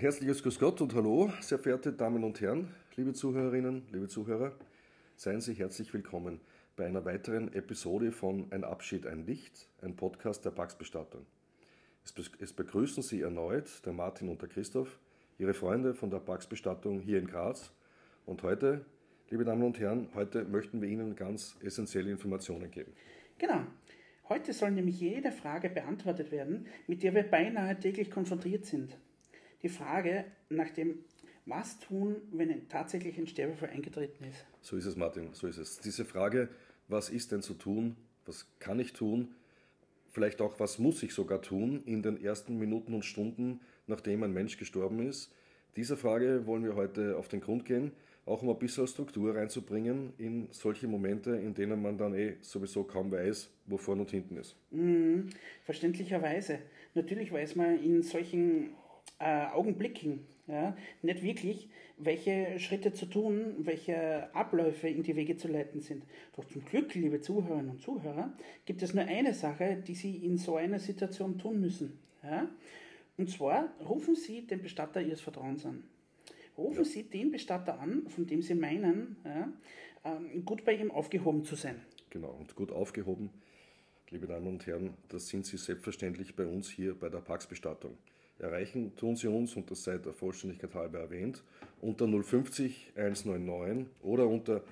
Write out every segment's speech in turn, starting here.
Ein herzliches Grüß Gott und Hallo, sehr verehrte Damen und Herren, liebe Zuhörerinnen, liebe Zuhörer. Seien Sie herzlich willkommen bei einer weiteren Episode von Ein Abschied, ein Licht, ein Podcast der Pax-Bestattung. Es begrüßen Sie erneut der Martin und der Christoph, Ihre Freunde von der Pax-Bestattung hier in Graz. Und heute, liebe Damen und Herren, heute möchten wir Ihnen ganz essentielle Informationen geben. Genau. Heute soll nämlich jede Frage beantwortet werden, mit der wir beinahe täglich konfrontiert sind. Die Frage nach dem, was tun, wenn tatsächlich ein Sterbefall eingetreten ist. So ist es, Martin, so ist es. Diese Frage, was ist denn zu tun, was kann ich tun, vielleicht auch, was muss ich sogar tun in den ersten Minuten und Stunden, nachdem ein Mensch gestorben ist, dieser Frage wollen wir heute auf den Grund gehen auch um ein bisschen Struktur reinzubringen in solche Momente, in denen man dann eh sowieso kaum weiß, wo vorne und hinten ist. Mhm, verständlicherweise. Natürlich weiß man in solchen äh, Augenblicken ja, nicht wirklich, welche Schritte zu tun, welche Abläufe in die Wege zu leiten sind. Doch zum Glück, liebe Zuhörerinnen und Zuhörer, gibt es nur eine Sache, die Sie in so einer Situation tun müssen. Ja? Und zwar rufen Sie den Bestatter Ihres Vertrauens an. Rufen Sie den Bestatter an, von dem Sie meinen, ja, ähm, gut bei ihm aufgehoben zu sein. Genau, und gut aufgehoben, liebe Damen und Herren, das sind Sie selbstverständlich bei uns hier bei der Pax-Bestattung. Erreichen tun Sie uns, und das sei der Vollständigkeit halber erwähnt, unter 050 199 oder unter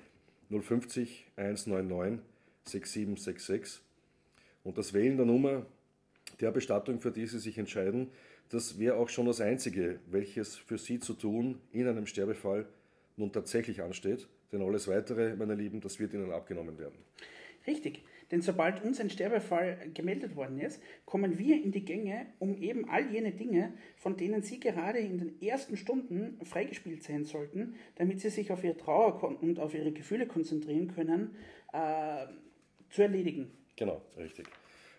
050 199 6766. Und das Wählen der Nummer der Bestattung, für die Sie sich entscheiden, das wäre auch schon das Einzige, welches für Sie zu tun in einem Sterbefall nun tatsächlich ansteht. Denn alles Weitere, meine Lieben, das wird Ihnen abgenommen werden. Richtig, denn sobald uns ein Sterbefall gemeldet worden ist, kommen wir in die Gänge, um eben all jene Dinge, von denen Sie gerade in den ersten Stunden freigespielt sein sollten, damit Sie sich auf Ihre Trauer und auf Ihre Gefühle konzentrieren können, äh, zu erledigen. Genau, richtig.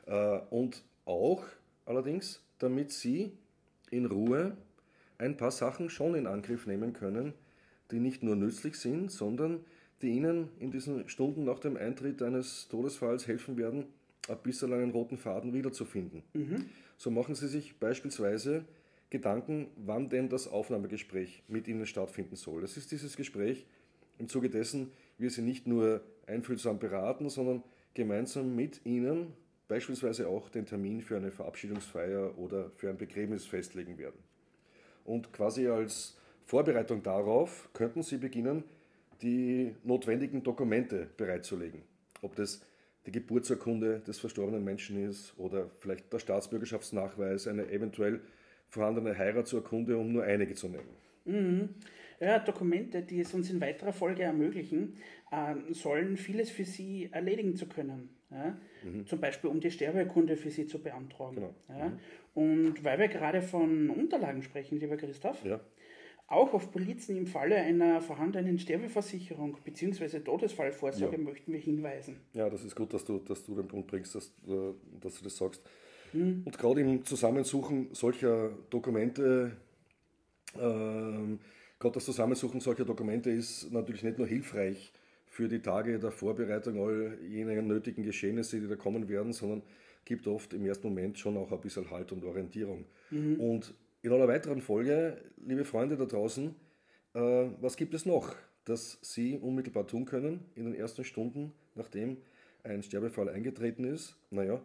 Äh, und auch allerdings, damit Sie in Ruhe ein paar Sachen schon in Angriff nehmen können, die nicht nur nützlich sind, sondern die Ihnen in diesen Stunden nach dem Eintritt eines Todesfalls helfen werden, ein bisschen einen roten Faden wiederzufinden. Mhm. So machen Sie sich beispielsweise Gedanken, wann denn das Aufnahmegespräch mit Ihnen stattfinden soll. Das ist dieses Gespräch, im Zuge dessen wir Sie nicht nur einfühlsam beraten, sondern gemeinsam mit Ihnen beispielsweise auch den Termin für eine Verabschiedungsfeier oder für ein Begräbnis festlegen werden. Und quasi als Vorbereitung darauf könnten Sie beginnen, die notwendigen Dokumente bereitzulegen. Ob das die Geburtsurkunde des verstorbenen Menschen ist oder vielleicht der Staatsbürgerschaftsnachweis, eine eventuell vorhandene Heiratsurkunde, um nur einige zu nennen. Mhm. Ja, Dokumente, die es uns in weiterer Folge ermöglichen, äh, sollen vieles für Sie erledigen zu können. Ja? Mhm. Zum Beispiel, um die Sterbeerkunde für Sie zu beantragen. Genau. Ja? Mhm. Und weil wir gerade von Unterlagen sprechen, lieber Christoph, ja. Auch auf Polizen im Falle einer vorhandenen Sterbeversicherung bzw. Todesfallvorsorge ja. möchten wir hinweisen. Ja, das ist gut, dass du, dass du den Punkt bringst, dass, äh, dass du das sagst. Mhm. Und gerade im Zusammensuchen solcher Dokumente, äh, Gerade das Zusammensuchen solcher Dokumente ist natürlich nicht nur hilfreich für die Tage der Vorbereitung all jener nötigen Geschehnisse, die da kommen werden, sondern gibt oft im ersten Moment schon auch ein bisschen Halt und Orientierung. Mhm. Und in einer weiteren Folge, liebe Freunde da draußen, äh, was gibt es noch, das Sie unmittelbar tun können in den ersten Stunden, nachdem ein Sterbefall eingetreten ist? Naja,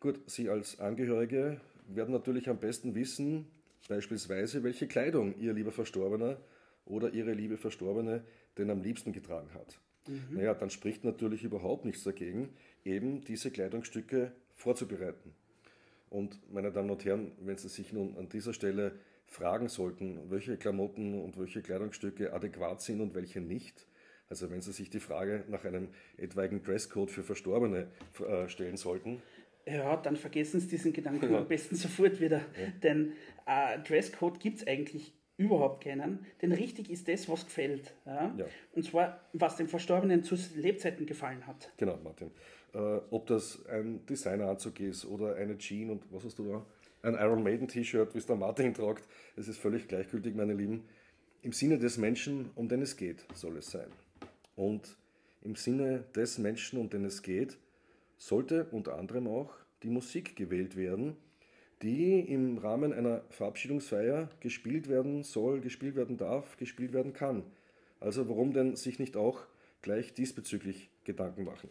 gut, Sie als Angehörige werden natürlich am besten wissen, beispielsweise, welche Kleidung Ihr lieber Verstorbener oder ihre liebe Verstorbene denn am liebsten getragen hat. Mhm. Naja, dann spricht natürlich überhaupt nichts dagegen, eben diese Kleidungsstücke vorzubereiten. Und meine Damen und Herren, wenn Sie sich nun an dieser Stelle fragen sollten, welche Klamotten und welche Kleidungsstücke adäquat sind und welche nicht, also wenn Sie sich die Frage nach einem etwaigen Dresscode für Verstorbene äh, stellen sollten, ja, dann vergessen Sie diesen Gedanken ja. am besten sofort wieder. Ja. Denn äh, Dresscode gibt es eigentlich überhaupt keinen. Denn richtig ist das, was gefällt. Ja? ja? Und zwar, was dem Verstorbenen zu Lebzeiten gefallen hat. Genau, Martin. Äh, ob das ein Designeranzug ist oder eine Jean und was hast du da? Ein Iron Maiden T-Shirt, wie es der Martin tragt. Es ist völlig gleichgültig, meine Lieben. Im Sinne des Menschen, um den es geht, soll es sein. Und im Sinne des Menschen, um den es geht, sollte unter anderem auch die Musik gewählt werden, die im Rahmen einer Verabschiedungsfeier gespielt werden soll, gespielt werden darf, gespielt werden kann. Also warum denn sich nicht auch gleich diesbezüglich Gedanken machen?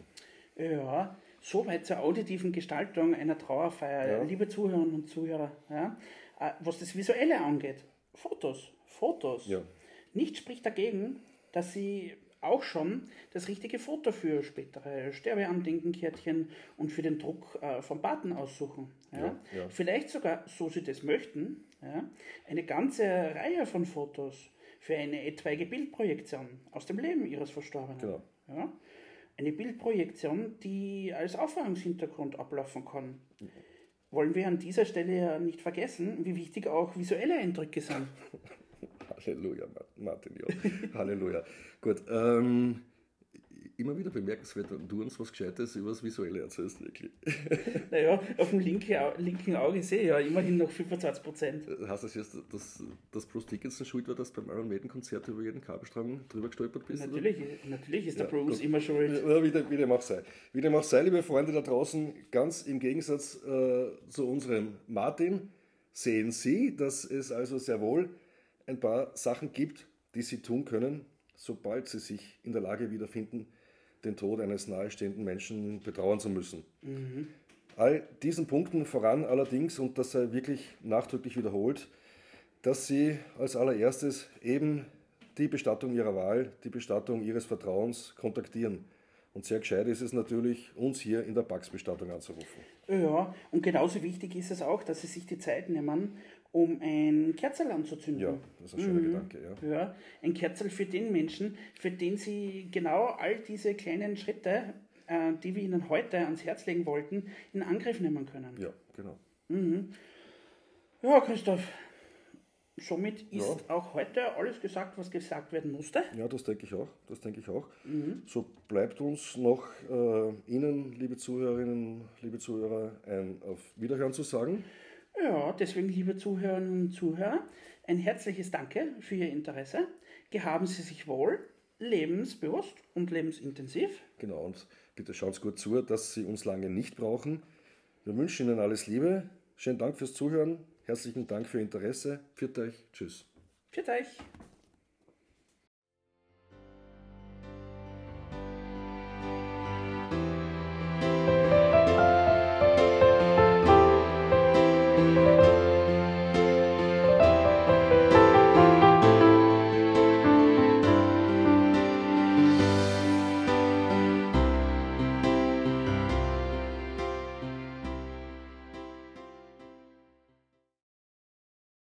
Ja, soweit zur auditiven Gestaltung einer Trauerfeier, Ja. liebe Zuhörerinnen und Zuhörer. Ja, äh, was das Visuelle angeht, Fotos, Fotos. Ja. Nichts spricht dagegen, dass Sie auch schon das richtige Foto für spätere Sterbeandenkenkärtchen und für den Druck äh, vom Paten aussuchen. Ja? Ja, ja. Vielleicht sogar, so Sie das möchten, ja, eine ganze Reihe von Fotos für eine etwaige Bildprojektion aus dem Leben Ihres Verstorbenen. Genau. Eine Bildprojektion, die als Aufwärmungshintergrund ablaufen kann. Wollen wir an dieser Stelle ja nicht vergessen, wie wichtig auch visuelle Eindrücke sind. Halleluja, Ma- Martin, ja. Halleluja. Gut, ähm, immer wieder bemerkenswert, wenn du uns was Gescheites über das Visuelle erzählst, wirklich. Naja, auf dem linken, linken Auge sehe ich ja immerhin noch 25 Prozent. Hast du das jetzt, dass, dass Bruce Dickinson schuld war, dass beim Iron Maiden Konzert über jeden Kabelstrang drüber gestolpert bist? oder? Natürlich, natürlich ist der Ja, Bruce immer schuld. Ja, wie, dem, wie dem auch sei. Wie dem auch sei, liebe Freunde da draußen, ganz im Gegensatz äh, zu unserem Martin, sehen Sie, dass es also sehr wohl ein paar Sachen gibt, die Sie tun können, sobald Sie sich in der Lage wiederfinden, den Tod eines nahestehenden Menschen betrauern zu müssen. All diesen Punkten voran allerdings, und das sei wirklich nachdrücklich wiederholt, dass Sie als allererstes eben die Bestattung Ihrer Wahl, die Bestattung Ihres Vertrauens kontaktieren. Und sehr gescheit ist es natürlich, uns hier in der Pax-Bestattung anzurufen. Ja, und genauso wichtig ist es auch, dass Sie sich die Zeit nehmen, um ein Kerzel anzuzünden. Ja, das ist ein schöner Gedanke. Ja. Ja, ein Kerzel für den Menschen, für den Sie genau all diese kleinen Schritte, äh, die wir Ihnen heute ans Herz legen wollten, in Angriff nehmen können. ja, genau. Ja, Christoph, somit ist Ja. auch heute alles gesagt, was gesagt werden musste. Ja, das denke ich auch. Das denke ich auch. So bleibt uns noch äh, Ihnen, liebe Zuhörerinnen, liebe Zuhörer, ein auf Wiederhören zu sagen. Ja, deswegen, liebe Zuhörerinnen und Zuhörer, ein herzliches Danke für Ihr Interesse. Gehaben Sie sich wohl, lebensbewusst und lebensintensiv. Genau, und bitte schaut gut zu, dass Sie uns lange nicht brauchen. Wir wünschen Ihnen alles Liebe. Schönen Dank fürs Zuhören. Herzlichen Dank für Ihr Interesse. Pfiat euch. Tschüss. Für euch.